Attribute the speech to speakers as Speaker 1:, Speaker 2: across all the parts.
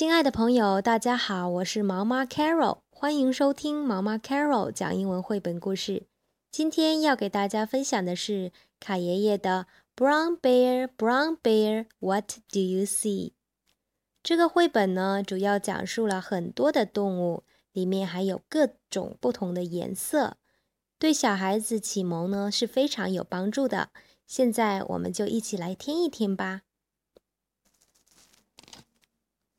Speaker 1: 亲爱的朋友，大家好，我是毛妈 Carol，欢迎收听毛妈 Carol 讲英文绘本故事。今天要给大家分享的是卡爷爷的《Brown Bear, Brown Bear, What Do You See》。这个绘本呢，主要讲述了很多的动物，里面还有各种不同的颜色，对小孩子启蒙呢是非常有帮助的。现在我们就一起来听一听吧。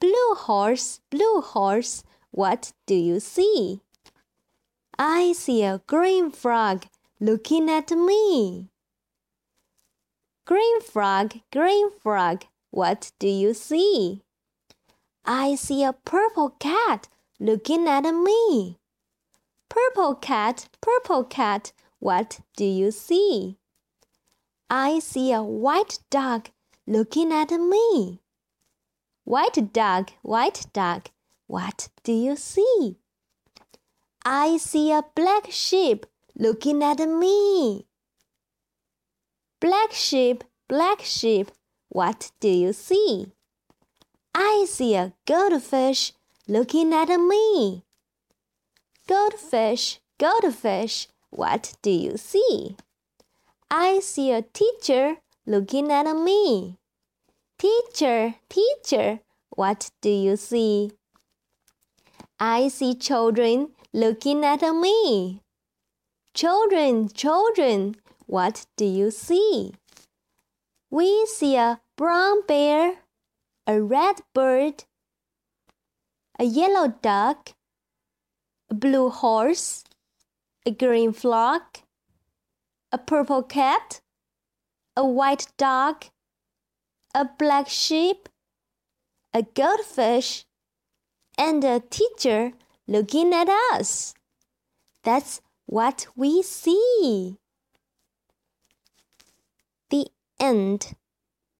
Speaker 1: Blue horse, blue horse, what do you see? I see a green frog looking at me. Green frog, green frog, what do you see? I see a purple cat looking at me. Purple cat, purple cat, what do you see? I see a white dog looking at me. White dog, white dog, what do you see? I see a black sheep looking at me. Black sheep, black sheep, what do you see? I see a goldfish looking at me. Goldfish, goldfish, what do you see? I see a teacher looking at me. Teacher, teacher, what do you see? I see children looking at me. Children, children, what do you see? We see a brown bear, a red bird, a yellow duck, a blue horse, a green frog, a purple cat, a white dog, a black sheep, a goldfish, and a teacher looking at us. That's what we see. The end.